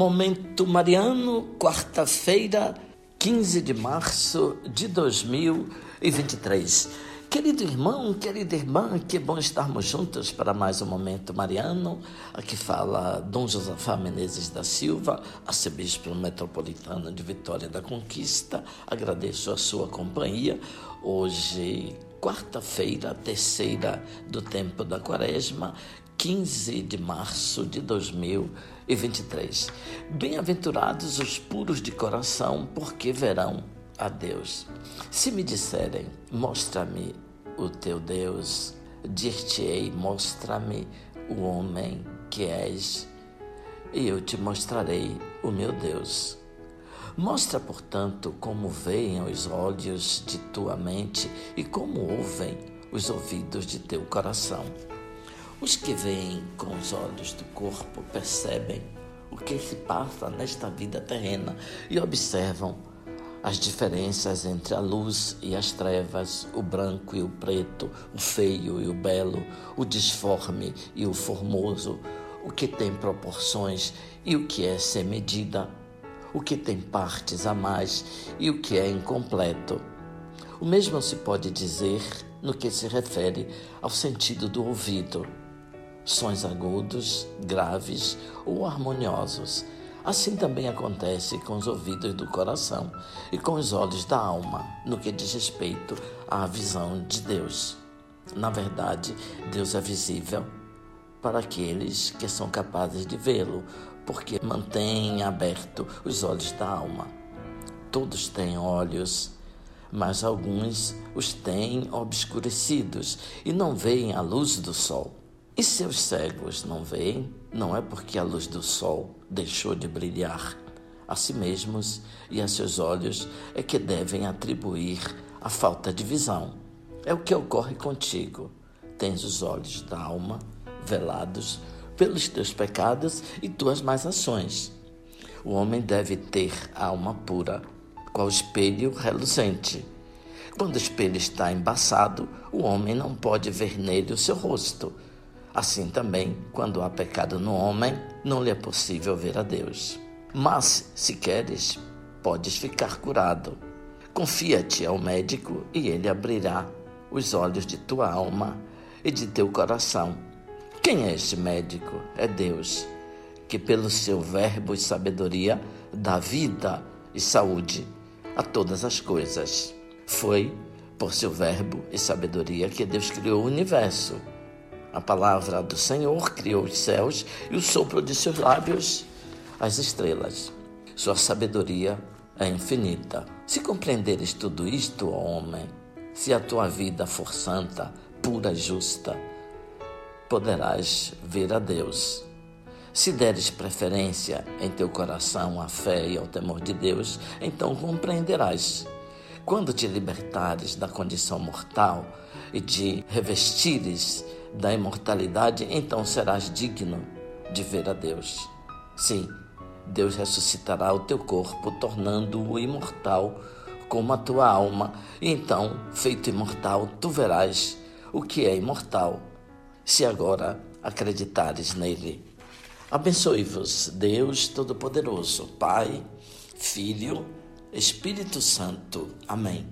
Momento Mariano, quarta-feira, 15 de março de 2023. Querido irmão, querida irmã, que bom estarmos juntos para mais um Momento Mariano. Aqui fala Dom Josafá Menezes da Silva, arcebispo metropolitano de Vitória da Conquista. Agradeço a sua companhia. Hoje, quarta-feira, terceira do tempo da quaresma, 15 de março de 2023. Bem-aventurados os puros de coração, porque verão a Deus. Se me disserem, mostra-me o teu Deus, dir-te-ei, mostra-me o homem que és, e eu te mostrarei o meu Deus. Mostra, portanto, como veem os olhos de tua mente e como ouvem os ouvidos de teu coração. Os que veem com os olhos do corpo percebem o que se passa nesta vida terrena e observam as diferenças entre a luz e as trevas, o branco e o preto, o feio e o belo, o disforme e o formoso, o que tem proporções e o que é sem medida, o que tem partes a mais e o que é incompleto. O mesmo se pode dizer no que se refere ao sentido do ouvido sons agudos, graves ou harmoniosos. Assim também acontece com os ouvidos do coração e com os olhos da alma, no que diz respeito à visão de Deus. Na verdade, Deus é visível para aqueles que são capazes de vê-lo, porque mantém aberto os olhos da alma. Todos têm olhos, mas alguns os têm obscurecidos e não veem a luz do sol. E se os cegos não veem, não é porque a luz do sol deixou de brilhar. A si mesmos e a seus olhos é que devem atribuir a falta de visão. É o que ocorre contigo. Tens os olhos da alma velados pelos teus pecados e tuas más ações. O homem deve ter a alma pura, qual espelho reluzente. Quando o espelho está embaçado, o homem não pode ver nele o seu rosto Assim também, quando há pecado no homem, não lhe é possível ver a Deus. Mas, se queres, podes ficar curado. Confia-te ao médico e ele abrirá os olhos de tua alma e de teu coração. Quem é este médico? É Deus, que pelo seu verbo e sabedoria dá vida e saúde a todas as coisas. Foi por seu verbo e sabedoria que Deus criou o universo a palavra do Senhor criou os céus e o sopro de seus lábios as estrelas. Sua sabedoria é infinita. Se compreenderes tudo isto, ó homem, se a tua vida for santa, pura e justa, poderás ver a Deus. Se deres preferência em teu coração à fé e ao temor de Deus, então compreenderás. Quando te libertares da condição mortal e te revestires da imortalidade, então serás digno de ver a Deus. Sim, Deus ressuscitará o teu corpo, tornando-o imortal como a tua alma, e então, feito imortal, tu verás o que é imortal, se agora acreditares nele. Abençoe-vos, Deus Todo-Poderoso, Pai, Filho, Espírito Santo. Amém.